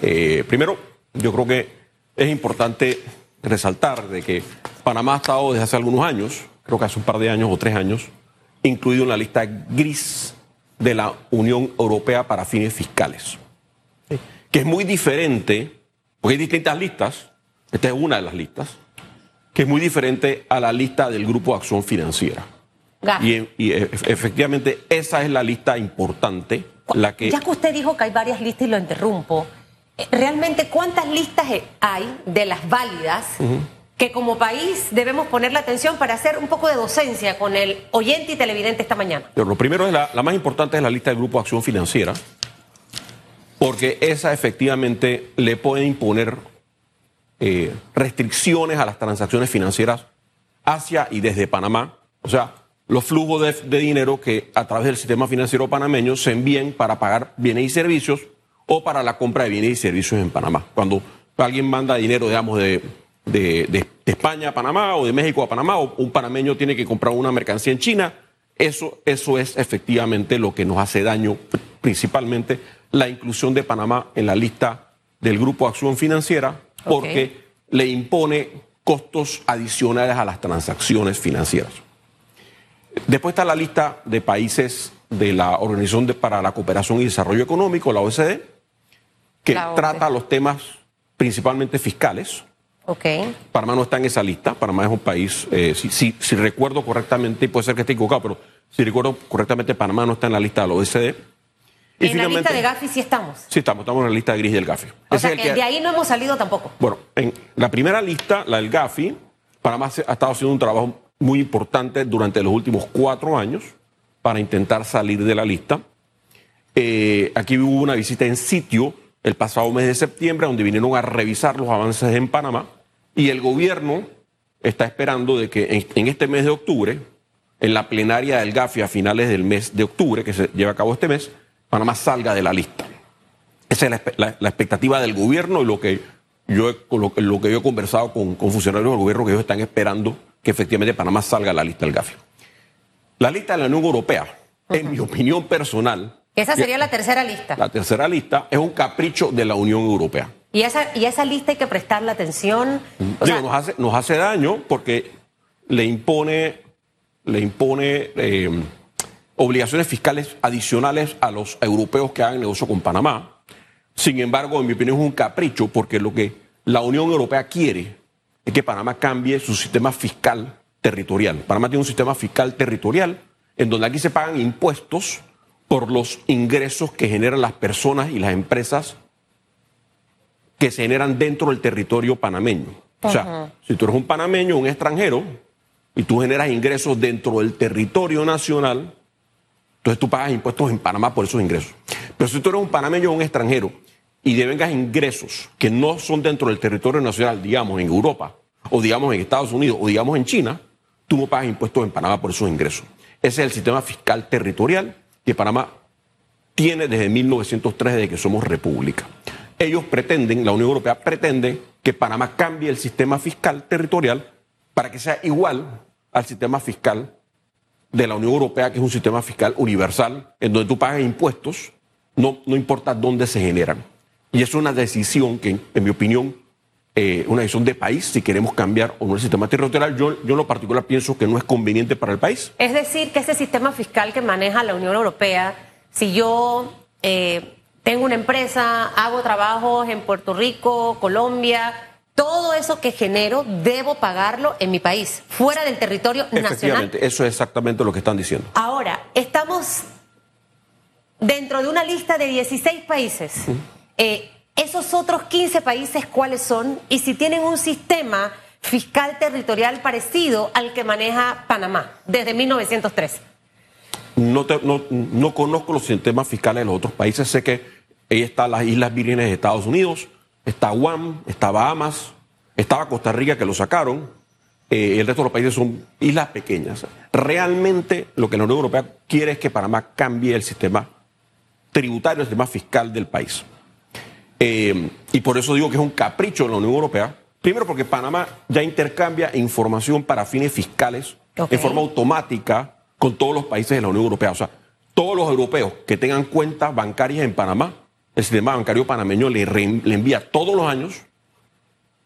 Eh, primero, yo creo que es importante resaltar de que Panamá ha estado desde hace algunos años, creo que hace un par de años o tres años, incluido en la lista gris de la Unión Europea para fines fiscales, que es muy diferente, porque hay distintas listas, esta es una de las listas, que es muy diferente a la lista del Grupo de Acción Financiera. Y, y, efectivamente esa es la lista importante, la que... Ya que usted dijo que hay varias listas y lo interrumpo, ¿realmente cuántas listas hay de las válidas? que como país debemos poner la atención para hacer un poco de docencia con el oyente y televidente esta mañana? Pero lo primero es la, la más importante es la lista del Grupo de Acción Financiera, porque esa efectivamente le puede imponer eh, restricciones a las transacciones financieras hacia y desde Panamá. O sea, los flujos de, de, dinero que a través del sistema financiero panameño se envíen para pagar bienes y servicios o para la compra de bienes y servicios en Panamá. Cuando alguien manda dinero, digamos, de de, de, España a Panamá o de México a Panamá, o un panameño tiene que comprar una mercancía en China, eso, eso es efectivamente lo que nos hace daño, principalmente la inclusión de Panamá en la lista del Grupo Acción Financiera, porque okay. le impone costos adicionales a las transacciones financieras. Después está la lista de países de la Organización para la Cooperación y Desarrollo Económico, la OECD, que trata los temas principalmente fiscales, Okay. Panamá no está en esa lista. Panamá es un país, eh, si, si, si, recuerdo correctamente, y puede ser que esté equivocado, pero si recuerdo correctamente, Panamá no está en la lista de la OECD. Y en la lista de Gafi sí estamos. Sí estamos, estamos en la lista gris del Gafi. O sea que, que, de ahí no hemos salido tampoco. Bueno, en la primera lista, la del Gafi, Panamá ha estado haciendo un trabajo muy importante durante los últimos cuatro años para intentar salir de la lista. Eh, aquí hubo una visita en sitio el pasado mes de septiembre, donde vinieron a revisar los avances en Panamá, y el gobierno está esperando de que en, este mes de octubre, en la plenaria del GAFI a finales del mes de octubre, que se lleva a cabo este mes, Panamá salga de la lista. Esa es la, expectativa del gobierno y lo que yo, he, lo, lo, que yo he conversado con, con, funcionarios del gobierno, que ellos están esperando que efectivamente Panamá salga de la lista del GAFI. La lista de la Unión Europea, en mi opinión personal, esa sería la tercera lista. La tercera lista es un capricho de la Unión Europea. ¿Y esa, y esa lista hay que prestarle atención? O Digo, sea, nos, hace, nos hace daño porque le impone, le impone eh, obligaciones fiscales adicionales a los europeos que hagan negocio con Panamá. Sin embargo, en mi opinión es un capricho porque lo que la Unión Europea quiere es que Panamá cambie su sistema fiscal territorial. Panamá tiene un sistema fiscal territorial en donde aquí se pagan impuestos por los ingresos que generan las personas y las empresas que se generan dentro del territorio panameño. Uh -huh. O sea, si tú eres un panameño, un extranjero, y tú generas ingresos dentro del territorio nacional, entonces tú pagas impuestos en Panamá por esos ingresos. Pero si tú eres un panameño o un extranjero y devengas ingresos que no son dentro del territorio nacional, digamos en Europa, o digamos en Estados Unidos, o digamos en China, tú no pagas impuestos en Panamá por esos ingresos. Ese es el sistema fiscal territorial que Panamá tiene desde 1903, desde que somos república. Ellos pretenden, la Unión Europea pretende que Panamá cambie el sistema fiscal territorial para que sea igual al sistema fiscal de la Unión Europea, que es un sistema fiscal universal, en donde tú pagas impuestos, no, no importa dónde se generan. Y es una decisión que, en mi opinión, eh, una decisión de país, si queremos cambiar o no el sistema territorial, yo, yo en lo particular pienso que no es conveniente para el país. Es decir, que ese sistema fiscal que maneja la Unión Europea, si yo eh, tengo una empresa, hago trabajos en Puerto Rico, Colombia, todo eso que genero debo pagarlo en mi país, fuera del territorio Efectivamente, nacional. eso es exactamente lo que están diciendo. Ahora, estamos dentro de una lista de 16 países. Uh -huh. eh, esos otros 15 países, ¿cuáles son? Y si tienen un sistema fiscal territorial parecido al que maneja Panamá desde 1903. No, te, no, no, conozco los sistemas fiscales de los otros países. Sé que ahí están las Islas Vírgenes de Estados Unidos, está Guam, está Bahamas, estaba Costa Rica que lo sacaron. Eh, el resto de los países son islas pequeñas. Realmente lo que la Unión Europea quiere es que Panamá cambie el sistema tributario, el sistema fiscal del país. Eh, y por eso digo que es un capricho de la Unión Europea. Primero porque Panamá ya intercambia información para fines fiscales okay. de forma automática con todos los países de la Unión Europea. O sea, todos los europeos que tengan cuentas bancarias en Panamá el sistema bancario panameño le, le envía todos los años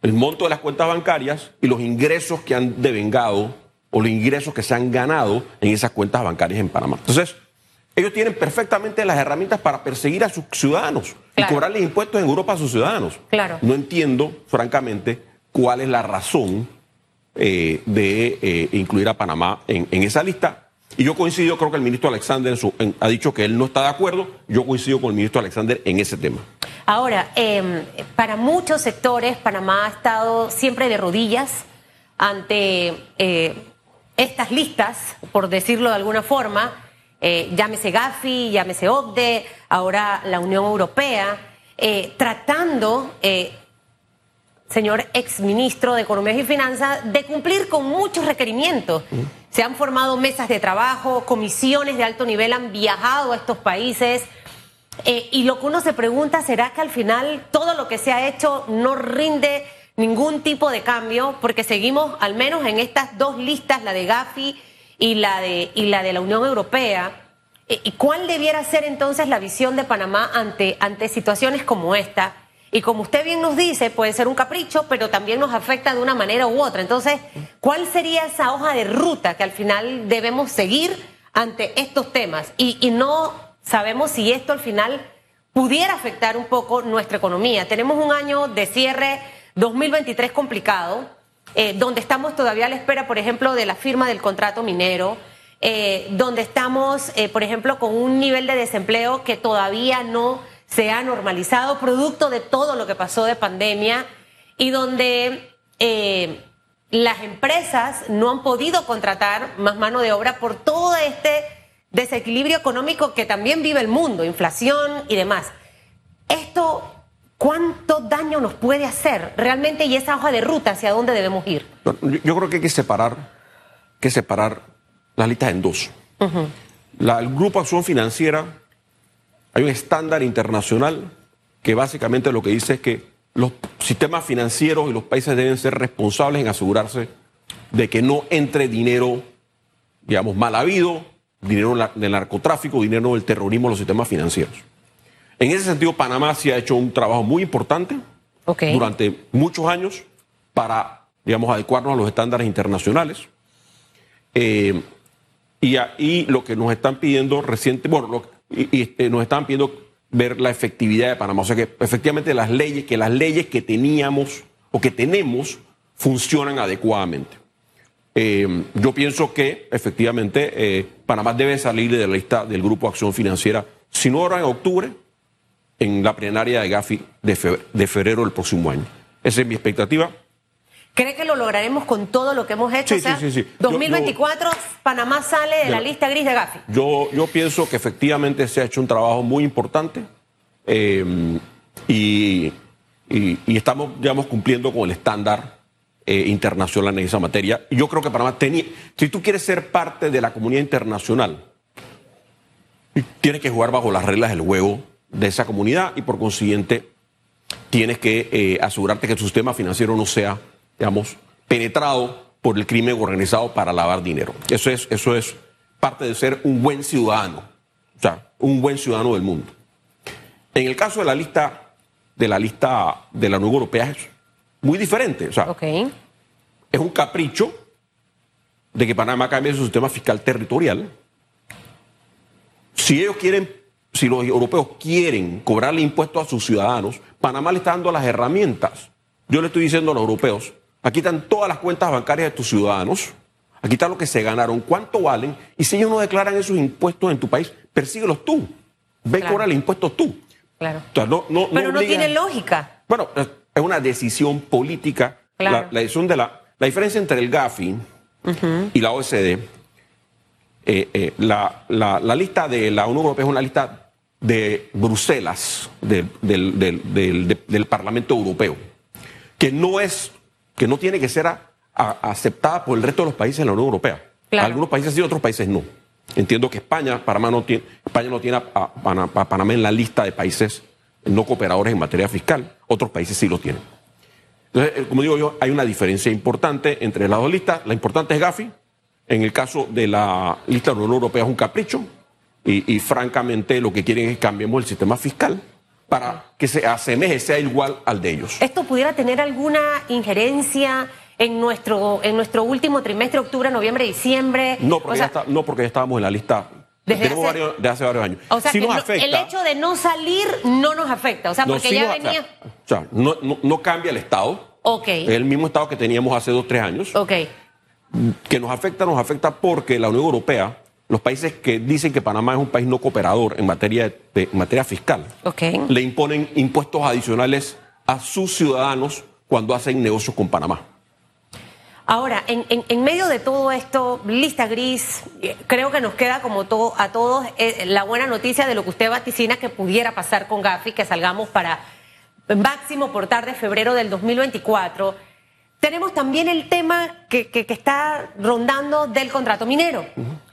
el monto de las cuentas bancarias y los ingresos que han devengado o los ingresos que se han ganado en esas cuentas bancarias en Panamá. Entonces, ellos tienen perfectamente las herramientas para perseguir a sus ciudadanos y cobrarles impuestos en Europa a sus ciudadanos. Claro. No entiendo, francamente, cuál es la razón eh, de eh, incluir a Panamá en, esa lista. Y yo coincido, creo que el ministro Alexander ha dicho que él no está de acuerdo. Yo coincido con el ministro Alexander en ese tema. Ahora, em, para muchos sectores, Panamá ha estado siempre de rodillas ante eh, estas listas, por decirlo de alguna forma, eh, llámese Gafi, llámese OCDE, ahora la Unión Europea, eh, tratando, señor exministro de Economía y Finanzas, de cumplir con muchos requerimientos. Se han formado mesas de trabajo, comisiones de alto nivel han viajado a estos países eh, y lo que uno se pregunta, ¿será que al final todo lo que se ha hecho no rinde ningún tipo de cambio? Porque seguimos, al menos en estas dos listas, la de Gafi y la de, y la, de la Unión Europea. Eh, ¿Y cuál debiera ser entonces la visión de Panamá ante, ante situaciones como esta? Y como usted bien nos dice, puede ser un capricho, pero también nos afecta de una manera u otra. Entonces, ¿cuál sería esa hoja de ruta que al final debemos seguir ante estos temas? Y, y no sabemos si esto al final pudiera afectar un poco nuestra economía. Tenemos un año de cierre 2023 complicado, eh, donde estamos todavía a la espera, por ejemplo, de la firma del contrato minero, eh, donde estamos, eh, por ejemplo, con un nivel de desempleo que todavía no se ha normalizado, producto de todo lo que pasó de pandemia, y donde las empresas no han podido contratar más mano de obra por todo este desequilibrio económico que también vive el mundo, inflación y demás. Esto, ¿cuánto daño nos puede hacer realmente y esa hoja de ruta hacia dónde debemos ir? Yo creo que hay que separar, que separar las listas en dos. el Grupo Acción Financiera, hay un estándar internacional que básicamente lo que dice es que los sistemas financieros y los países deben ser responsables en asegurarse de que no entre dinero, digamos, mal habido, dinero del narcotráfico, dinero del terrorismo, los sistemas financieros. En ese sentido, Panamá sí ha hecho un trabajo muy importante durante muchos años para, digamos, adecuarnos a los estándares internacionales. Eh, y ahí lo que nos están pidiendo reciente, bueno, y, este, nos están pidiendo ver la efectividad de Panamá. O sea que efectivamente las leyes, que las leyes que teníamos o que tenemos funcionan adecuadamente. Eh, yo pienso que efectivamente eh, Panamá debe salir de la lista del Grupo Acción Financiera, si no ahora en octubre, en la plenaria de Gafi de febrero, del próximo año. Esa es mi expectativa. ¿Cree que lo lograremos con todo lo que hemos hecho? Sí, sí, sí, 2024, Panamá sale de la lista gris de Gafi. Yo, yo pienso que efectivamente se ha hecho un trabajo muy importante eh, y, y, estamos, digamos, cumpliendo con el estándar eh, internacional en esa materia. Yo creo que Panamá tenía, si tú quieres ser parte de la comunidad internacional, tienes que jugar bajo las reglas del juego de esa comunidad y por consiguiente tienes que eh, asegurarte que tu sistema financiero no sea, digamos, penetrado por el crimen organizado para lavar dinero. Eso es, eso es parte de ser un buen ciudadano, o sea, un buen ciudadano del mundo. En el caso de la lista de la lista de la Unión Europea muy diferente. O sea, es un capricho de que Panamá cambie su sistema fiscal territorial. Si ellos quieren, si los europeos quieren cobrarle impuestos a sus ciudadanos, Panamá le está dando las herramientas. Yo le estoy diciendo a los europeos, aquí están todas las cuentas bancarias de tus ciudadanos, aquí está lo que se ganaron, cuánto valen, y si ellos no declaran esos impuestos en tu país, persíguelos tú. Ve claro. cobra impuestos tú. Claro. Pero no tiene lógica. Bueno, es una decisión política. La, decisión de la, la diferencia entre el GAFI y la OECD, eh, eh, la, la, lista de la Unión Europea es una lista de Bruselas, del, del, Parlamento Europeo, que no es, que no tiene que ser aceptada por el resto de los países de la Unión Europea. Algunos países sí, otros países no. Entiendo que España, Panamá no tiene, España no tiene a Panamá en la lista de países no cooperadores en materia fiscal. Otros países sí lo tienen. Entonces, eh, como digo yo, hay una diferencia importante entre las dos listas. La importante es Gafi. En el caso de la lista de la Unión Europea es un capricho. Y, francamente lo que quieren es que cambiemos el sistema fiscal para que se asemeje, sea igual al de ellos. ¿Esto pudiera tener alguna injerencia en nuestro, en nuestro último trimestre, octubre, noviembre, diciembre? No, porque, ya, está, no porque ya estábamos en la lista desde hace, varios, de hace varios años. O sea, sí que nos no- afecta, el hecho de no salir no nos afecta. O sea, no, porque ya nos- o venía. O sea, no, no- cambia el Estado. Ok. Es el mismo Estado que teníamos hace dos, tres años. Ok. que nos afecta, nos afecta porque la Unión Europea, los países que dicen que Panamá es un país no cooperador en materia, de, en materia fiscal, le imponen impuestos adicionales a sus ciudadanos cuando hacen negocios con Panamá. Ahora, en, en- en medio de todo esto, lista gris, eh, creo que nos queda como todo, a todos eh, la buena noticia de lo que usted vaticina que pudiera pasar con Gafi, que salgamos para máximo por tarde febrero del 2024. Tenemos también el tema que, que- que está rondando del contrato minero.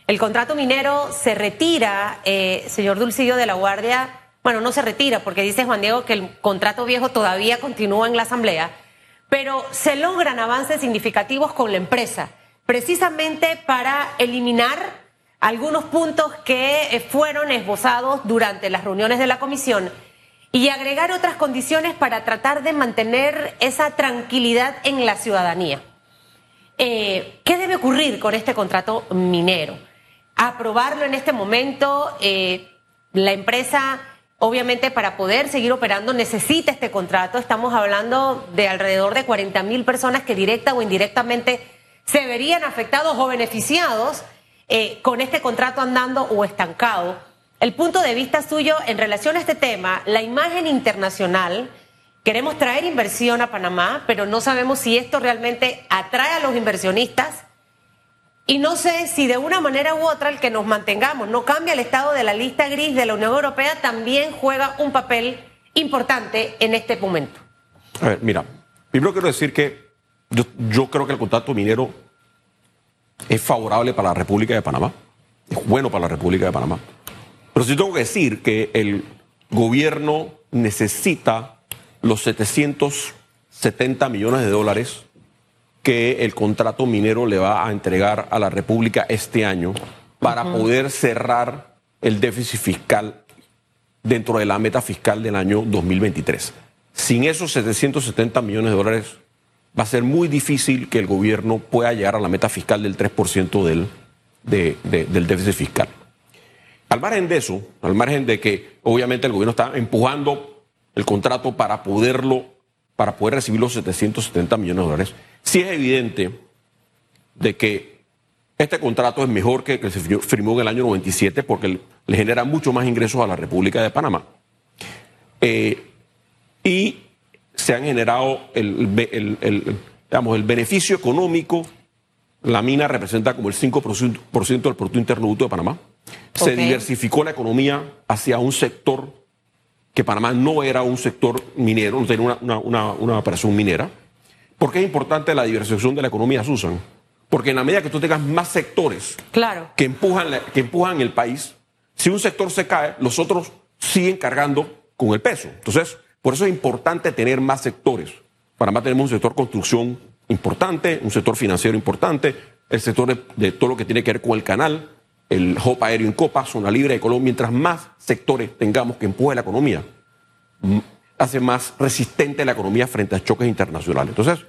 El contrato minero se retira, eh, señor Dulcillo de la Guardia, bueno, no se retira porque dice Juan Diego que el contrato viejo todavía continúa en la Asamblea, pero se logran avances significativos con la empresa, precisamente para eliminar algunos puntos que eh, fueron esbozados durante las reuniones de la comisión y agregar otras condiciones para tratar de mantener esa tranquilidad en la ciudadanía. Eh, ¿Qué debe ocurrir con este contrato minero? Aprobarlo en este momento, eh, la empresa obviamente para poder seguir operando necesita este contrato. Estamos hablando de alrededor de 40 mil personas que directa o indirectamente se verían afectados o beneficiados eh, con este contrato andando o estancado. El punto de vista suyo en relación a este tema, la imagen internacional, queremos traer inversión a Panamá, pero no sabemos si esto realmente atrae a los inversionistas. Y no sé si de una manera u otra el que nos mantengamos no cambia el estado de la lista gris de la Unión Europea también juega un papel importante en este momento. A ver, mira, primero quiero decir que yo, creo que el contrato minero es favorable para la República de Panamá, es bueno para la República de Panamá. Pero sí tengo que decir que el gobierno necesita los 770 millones de dólares que el contrato minero le va a entregar a la República este año para poder cerrar el déficit fiscal dentro de la meta fiscal del año 2023. Sin esos 770 millones de dólares va a ser muy difícil que el gobierno pueda llegar a la meta fiscal del 3% del, de- de- del déficit fiscal. Al margen de eso, al margen de que obviamente el gobierno está empujando el contrato para poderlo, para poder recibir los 770 millones de dólares, sí es evidente de que este contrato es mejor que el que se firmó- en el año 97 porque le genera mucho más ingresos a la República de Panamá. Eh, y se han generado el, be- el- el- digamos, el beneficio económico. La mina representa como el 5% por ciento del Producto Interno Bruto de Panamá. Se diversificó la economía hacia un sector que Panamá no era un sector minero, no tenía una, una, una- una operación minera. ¿Por qué es importante la diversificación de la economía, Susan? Porque en la medida que tú tengas más sectores Claro. que empujan, la- que empujan el país, si un sector se cae, los otros siguen cargando con el peso. Entonces, por eso es importante tener más sectores. Panamá tenemos un sector construcción importante, un sector financiero importante, el sector de, de todo lo que tiene que ver con el canal, el hop aéreo en Copa, zona libre de Colombia. Mientras más sectores tengamos que empuje la economía, hace más resistente la economía frente a choques internacionales. Entonces,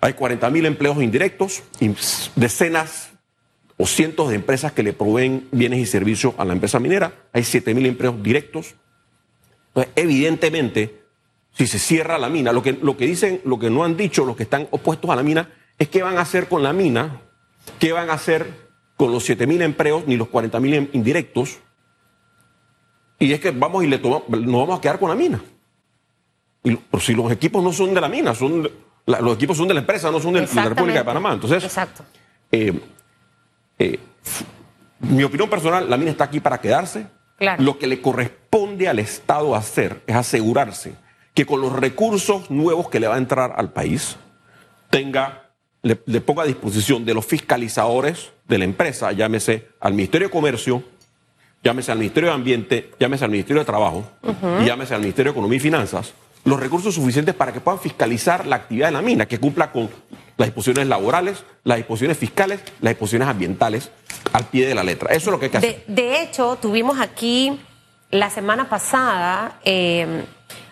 hay 40 mil empleos indirectos y decenas o cientos de empresas que le proveen bienes y servicios a la empresa minera. Hay 7 mil empleos directos. Entonces, evidentemente, si se cierra la mina, lo que, lo que dicen, lo que no han dicho los que están opuestos a la mina, es qué van a hacer con la mina, qué van a hacer con los 7 mil empleos ni los 40 mil indirectos. Y es que vamos y le tomamos, nos vamos a quedar con la mina. Y, pero si los equipos no son de la mina, son de- la- los equipos son de la empresa, no son de, la República de. Panamá. Entonces, Exacto. eh, eh, mi opinión personal, la mina está aquí para quedarse. Claro. Lo que le corresponde al Estado hacer es asegurarse que con los recursos nuevos que le va a entrar al país, tenga, le, le ponga a disposición de los fiscalizadores de la empresa, llámese al Ministerio de Comercio, llámese al Ministerio de Ambiente, llámese al Ministerio de Trabajo, y llámese al Ministerio de Economía y Finanzas, los recursos suficientes para que puedan fiscalizar la actividad de la mina, que cumpla con las disposiciones laborales, las disposiciones fiscales, las disposiciones ambientales al pie de la letra. Eso es lo que hay que hacer. De, de hecho, tuvimos aquí la semana pasada eh,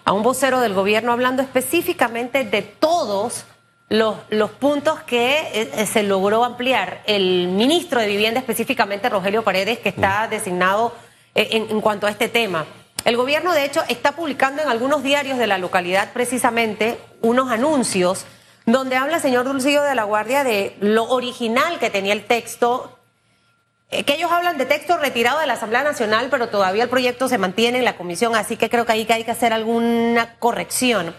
a un vocero del gobierno hablando específicamente de todos los, los puntos que eh, se logró ampliar. El ministro de Vivienda, específicamente Rogelio Paredes, que está Mm. designado eh, en, en cuanto a este tema. El gobierno, de hecho, está publicando en algunos diarios de la localidad precisamente unos anuncios donde habla el señor Dulcillo de la Guardia de lo original que tenía el texto, eh, que ellos hablan de texto retirado de la Asamblea Nacional, pero todavía el proyecto se mantiene en la comisión, así que creo que ahí que hay que hacer alguna corrección.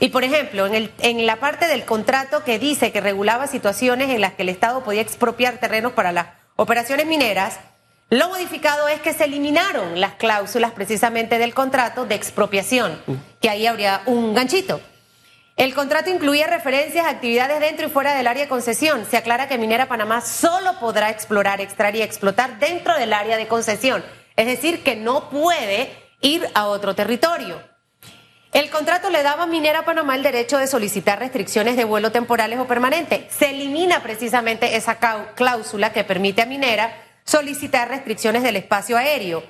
Y por ejemplo, en, el, en la parte del contrato que dice que regulaba situaciones en las que el Estado podía expropiar terrenos para las operaciones mineras, lo modificado es que se eliminaron las cláusulas precisamente del contrato de expropiación, que ahí habría un ganchito. El contrato incluía referencias a actividades dentro y fuera del área de concesión. Se aclara que Minera Panamá solo podrá explorar, extraer y explotar dentro del área de concesión. Es decir, que no puede ir a otro territorio. El contrato le daba a Minera Panamá el derecho de solicitar restricciones de vuelo temporales o permanentes. Se elimina precisamente esa cláusula que permite a Minera solicitar restricciones del espacio aéreo.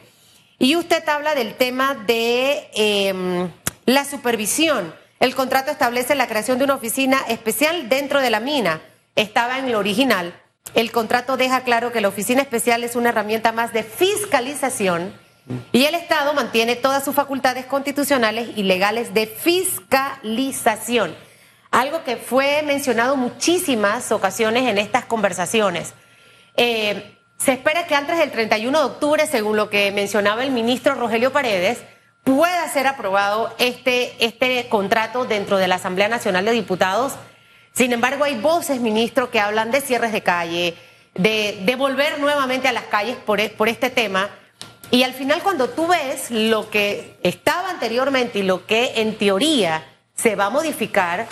Y usted habla del tema de eh, la supervisión. El contrato establece la creación de una oficina especial dentro de la mina. Estaba en lo original. El contrato deja claro que la oficina especial es una herramienta más de fiscalización y el Estado mantiene todas sus facultades constitucionales y legales de fiscalización. Algo que fue mencionado muchísimas ocasiones en estas conversaciones. Eh, se espera que antes del 31 de octubre, según lo que mencionaba el ministro Rogelio Paredes, pueda ser aprobado este, este contrato dentro de la Asamblea Nacional de Diputados. Sin embargo, hay voces, ministro, que hablan de cierres de calle, de, volver nuevamente a las calles por, e- por este tema. Y al final, cuando tú ves lo que estaba anteriormente y lo que en teoría se va a modificar,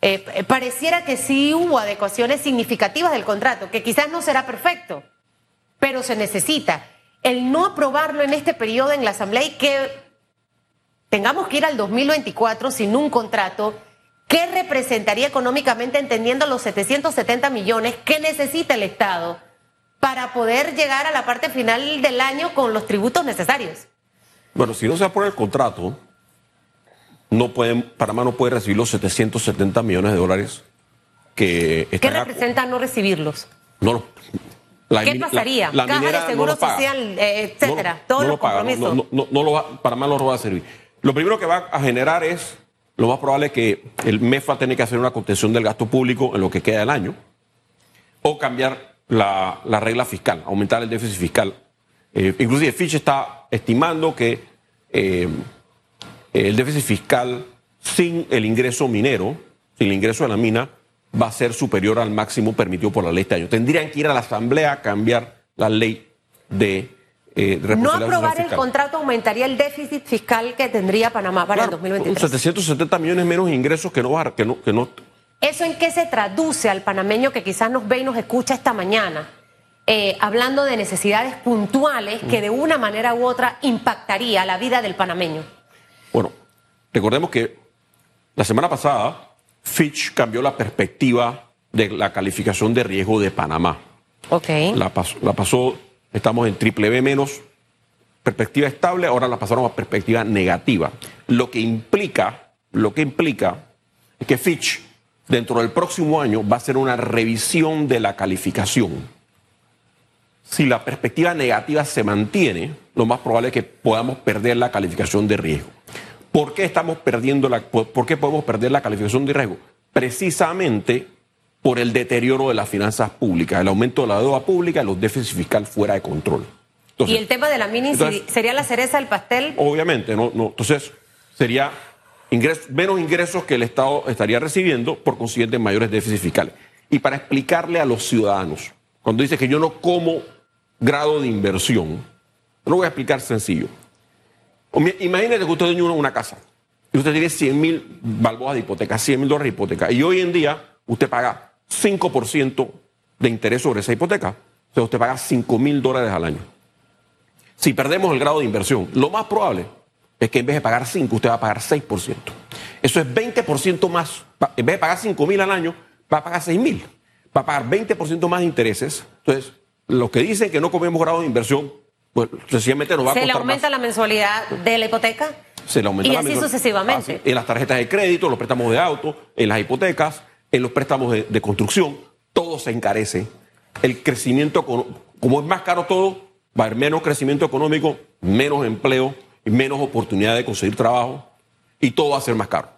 eh, pareciera que sí hubo adecuaciones significativas del contrato, que quizás no será perfecto, pero se necesita. El no aprobarlo en este periodo en la Asamblea y que tengamos que ir al 2024 sin un contrato, ¿qué representaría económicamente entendiendo los 770 millones que necesita el Estado para poder llegar a la parte final del año con los tributos necesarios? Bueno, si no se aprueba el contrato, no pueden, Panamá no puede recibir los 770 millones de dólares que ¿Qué representa no recibirlos? No lo- la ¿Qué min- la- pasaría? La, Caja de minera no Seguro paga. Social, eh, etcétera, No lo- todos no los lo paga, no- compromisos. No, no, no lo va, Panamá no lo va a servir. Lo primero que va a generar es, lo más probable es que el MEF va a tener que hacer una contención del gasto público en lo que queda del año o cambiar la, la regla fiscal, aumentar el déficit fiscal. Eh, inclusive Fitch está estimando que eh, el déficit fiscal sin el ingreso minero, sin el ingreso de la mina, va a ser superior al máximo permitido por la ley este año. Tendrían que ir a la Asamblea a cambiar la ley de eh, No aprobar el contrato aumentaría el déficit fiscal que tendría Panamá para Claro, el 2023. 770 millones menos ingresos que no, que no, que no ¿Eso en qué se traduce al panameño que quizás nos ve y nos escucha esta mañana? Eh, hablando de necesidades puntuales que de una manera u otra impactaría la vida del panameño. Bueno, recordemos que la semana pasada Fitch cambió la perspectiva de la calificación de riesgo de Panamá. Ok. La pasó, la pasó estamos en triple B menos, perspectiva estable, ahora la pasaron a perspectiva negativa. Lo que implica, lo que implica es que Fitch dentro del próximo año va a hacer una revisión de la calificación. Si la perspectiva negativa se mantiene, lo más probable es que podamos perder la calificación de riesgo. ¿Por qué estamos perdiendo la, por, por qué podemos perder la calificación de riesgo? Precisamente por el deterioro de las finanzas públicas, el aumento de la deuda pública y los déficits fiscal fuera de control. Entonces, y el tema de la mini entonces- sería la cereza del pastel. Obviamente, no, no. Entonces, sería menos ingresos que el Estado estaría recibiendo, por consiguiente, mayores déficits fiscales. Y para explicarle a los ciudadanos, cuando dice que yo no como grado de inversión, lo voy a explicar sencillo. Imagínese que usted tiene una, casa y usted tiene 100 mil balboas de hipoteca, 100 mil dólares de hipoteca, y hoy en día usted paga 5% de interés sobre esa hipoteca. O usted paga 5 mil dólares al año. Si perdemos el grado de inversión, lo más probable es que en vez de pagar 5, usted va a pagar 6%. Eso es 20% más. En vez de pagar 5 mil al año, va a pagar 6 mil. Va a pagar 20% más de intereses. Entonces, los que dicen que no comemos grado de inversión pues sencillamente nos va a ¿Se costar le aumenta más. la mensualidad de la hipoteca? Se le aumenta Y la así mensualidad. sucesivamente. Así, en las tarjetas de crédito, los préstamos de auto, en las hipotecas, en los préstamos de, de construcción, todo se encarece. El crecimiento, como es más caro todo, va a haber menos crecimiento económico, menos empleo, menos oportunidad de conseguir trabajo y todo va a ser más caro.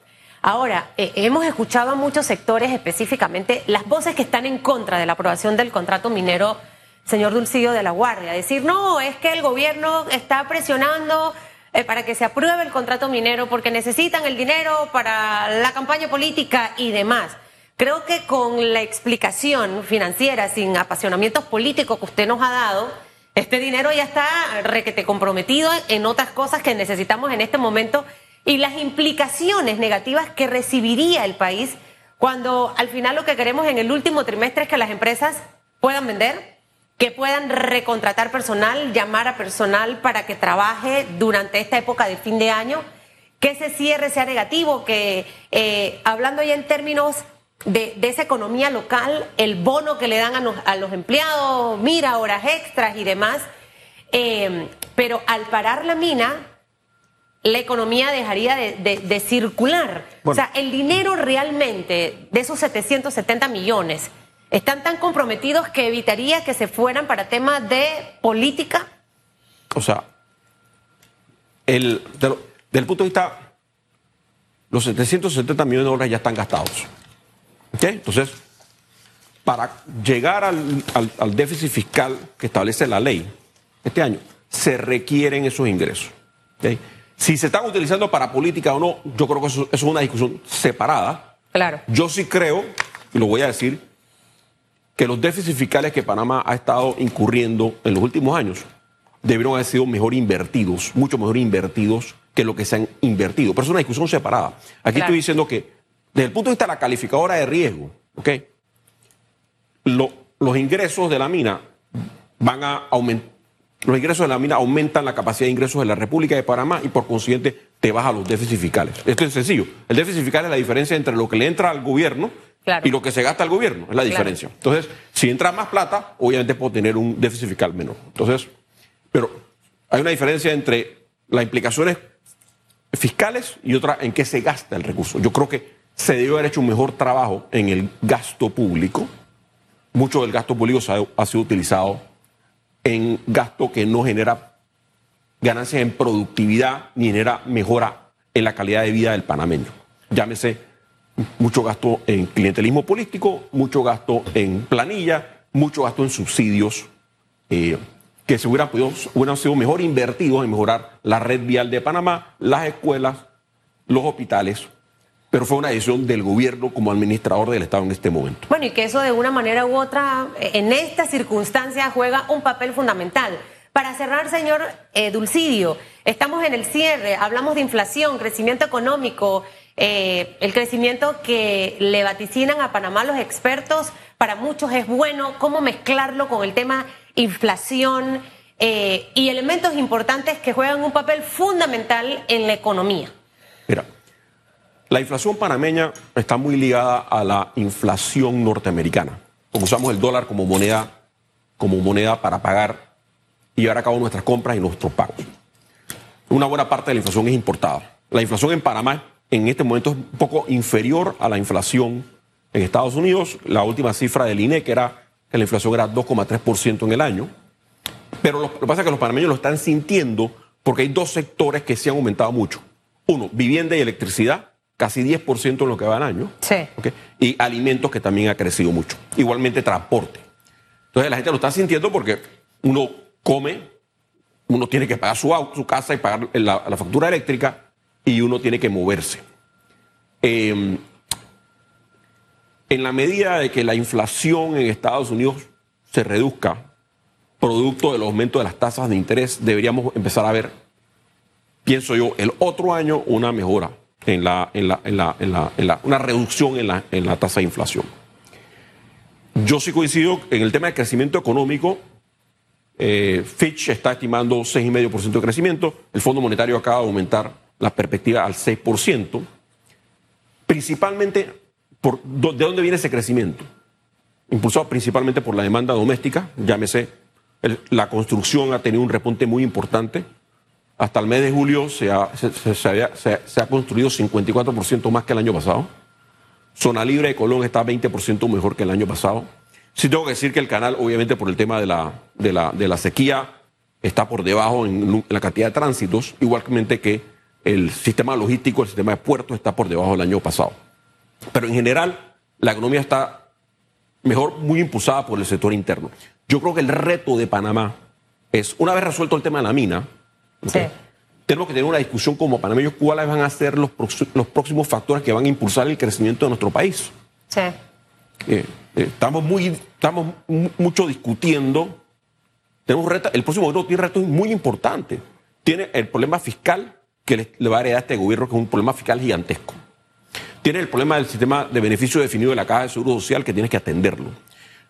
Ahora, eh, hemos escuchado a muchos sectores, específicamente las voces que están en contra de la aprobación del contrato minero, señor Dulcillo de la Guardia, decir, no, es que el gobierno está presionando eh, para que se apruebe el contrato minero porque necesitan el dinero para la campaña política y demás. Creo que con la explicación financiera, sin apasionamientos políticos que usted nos ha dado, este dinero ya está requete comprometido en otras cosas que necesitamos en este momento y las implicaciones negativas que recibiría el país cuando al final lo que queremos en el último trimestre es que las empresas puedan vender, que puedan recontratar personal, llamar a personal para que trabaje durante esta época de fin de año, que ese cierre sea negativo, que eh, hablando ya en términos de, de esa economía local, el bono que le dan a, nos- a los empleados, mira, horas extras y demás, eh, pero al parar la mina, la economía dejaría de, de- de circular. Bueno. O sea, el dinero realmente de esos 770 millones están tan comprometidos que evitaría que se fueran para temas de política. O sea, el, de lo- desde el punto de vista, los 770 millones de dólares ya están gastados. ¿Ok? Entonces, para llegar al, al- al déficit fiscal que establece la ley este año, se requieren esos ingresos. ¿Ok? Si se están utilizando para política o no, yo creo que eso, eso es una discusión separada. Claro. Yo sí creo, y lo voy a decir, que los déficits fiscales que Panamá ha estado incurriendo en los últimos años debieron haber sido mejor invertidos, mucho mejor invertidos que lo que se han invertido. Pero es una discusión separada. Aquí Claro. estoy diciendo que, desde el punto de vista de la calificadora de riesgo, ¿ok? Lo- los ingresos de la mina van a aumentar. Los ingresos de la mina aumentan la capacidad de ingresos de la República de Panamá y por consiguiente te baja los déficits fiscales. Esto es sencillo. El déficit fiscal es la diferencia entre lo que le entra al gobierno Claro. y lo que se gasta al gobierno. Es la diferencia. Entonces, si entra más plata, obviamente puedo tener un déficit fiscal menor. Entonces, pero hay una diferencia entre las implicaciones fiscales y otra en qué se gasta el recurso. Yo creo que se debió haber hecho un mejor trabajo en el gasto público. Mucho del gasto público ha, sido utilizado en gasto que no genera ganancias en productividad ni genera mejora en la calidad de vida del panameño. Llámese mucho gasto en clientelismo político, mucho gasto en planilla, mucho gasto en subsidios eh, que se hubieran sido mejor invertidos en mejorar la red vial de Panamá, las escuelas, los hospitales, pero fue una decisión del gobierno como administrador del Estado en este momento. Bueno, y que eso de una manera u otra, en esta circunstancia, juega un papel fundamental. Para cerrar, señor eh, Dulcidio, estamos en el cierre, hablamos de inflación, crecimiento económico, eh, el crecimiento que le vaticinan a Panamá los expertos, para muchos es bueno, cómo mezclarlo con el tema inflación eh, y elementos importantes que juegan un papel fundamental en la economía. Mira, la inflación panameña está muy ligada a la inflación norteamericana, porque usamos el dólar como moneda, como moneda para pagar y llevar a cabo nuestras compras y nuestros pagos. Una buena parte de la inflación es importada. La inflación en Panamá en este momento es un poco inferior a la inflación en Estados Unidos. La última cifra del INE, que era que la inflación era 2,3% en el año. Pero lo, que pasa es que los panameños lo están sintiendo porque hay dos sectores que se han aumentado mucho. Uno, vivienda y electricidad, casi 10% en lo que va al año. Sí. Y alimentos, que también ha crecido mucho. Igualmente transporte. Entonces la gente lo está sintiendo porque uno come, uno tiene que pagar su auto, su casa y pagar la, la factura eléctrica y uno tiene que moverse. Eh, en la medida de que la inflación en Estados Unidos se reduzca, producto del aumento de las tasas de interés, deberíamos empezar a ver, pienso yo, el otro año una mejora en la, en la, en la, en la, una reducción en la, en la tasa de inflación. Yo sí coincido en el tema del crecimiento económico. eh, Fitch está estimando 6,5% de crecimiento. El Fondo Monetario acaba de aumentar la perspectiva al 6%. Principalmente, por, ¿de dónde viene ese crecimiento? Impulsado principalmente por la demanda doméstica, llámese la construcción ha tenido un repunte muy importante. Hasta el mes de julio se ha, construido 54% más que el año pasado. Zona Libre de Colón está 20% mejor que el año pasado. Sí tengo que decir que el canal, obviamente por el tema de la, de la, de la sequía, está por debajo en la cantidad de tránsitos, igualmente que el sistema logístico, el sistema de puertos está por debajo del año pasado. Pero en general, la economía está mejor, muy impulsada por el sector interno. Yo creo que el reto de Panamá es, una vez resuelto el tema de la mina, tenemos que tener una discusión como panameños cuáles van a ser los, los próximos factores que van a impulsar el crecimiento de nuestro país. Sí. Eh, eh, estamos, muy, estamos mucho discutiendo. Tenemos el próximo gobierno tiene retos muy importantes. Tiene el problema fiscal que le, va a heredar a este gobierno, que es un problema fiscal gigantesco. Tiene el problema del sistema de beneficio definido de la Caja de Seguro Social, que tienes que atenderlo.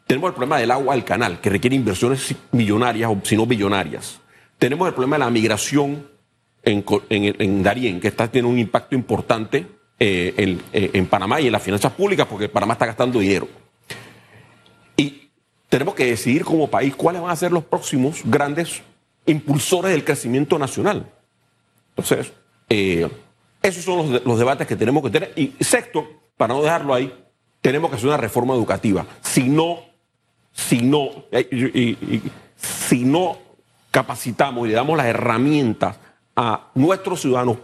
Tenemos el problema del agua al canal, que requiere inversiones millonarias o si no billonarias. Tenemos el problema de la migración en, en, Darien, que está teniendo un impacto importante eh, eh, en, Panamá y en las finanzas públicas, porque Panamá está gastando dinero. Y tenemos que decidir como país cuáles van a ser los próximos grandes impulsores del crecimiento nacional. Entonces, eh, esos son los, debates que tenemos que tener. Y sexto, para no dejarlo ahí, tenemos que hacer una reforma educativa. Si no, si no, si no capacitamos y le damos las herramientas a nuestros ciudadanos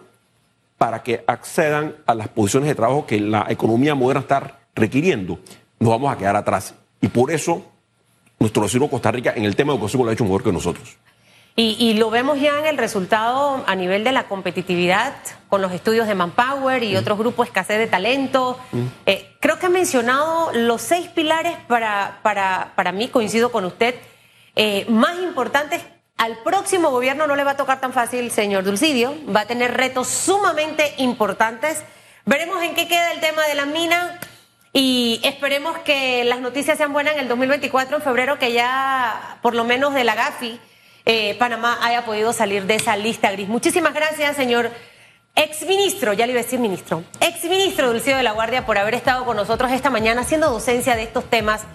para que accedan a las posiciones de trabajo que la economía moderna está requiriendo, nos vamos a quedar atrás. Y por eso nuestro vecino Costa Rica en el tema de educación lo ha hecho mejor que nosotros. Y, lo vemos ya en el resultado a nivel de la competitividad con los estudios de Manpower y mm. otros grupos escasez de talento. Mm. Eh, creo que ha mencionado los seis pilares para, para, para mí, coincido con usted, eh, más importantes. Al próximo gobierno no le va a tocar tan fácil, señor Dulcidio. Va a tener retos sumamente importantes. Veremos en qué queda el tema de la mina y esperemos que las noticias sean buenas en el 2024, en febrero, que ya por lo menos de la GAFI eh, Panamá haya podido salir de esa lista gris. Muchísimas gracias, señor exministro, ya le iba a decir ministro, exministro Dulcido de la Guardia por haber estado con nosotros esta mañana haciendo docencia de estos temas.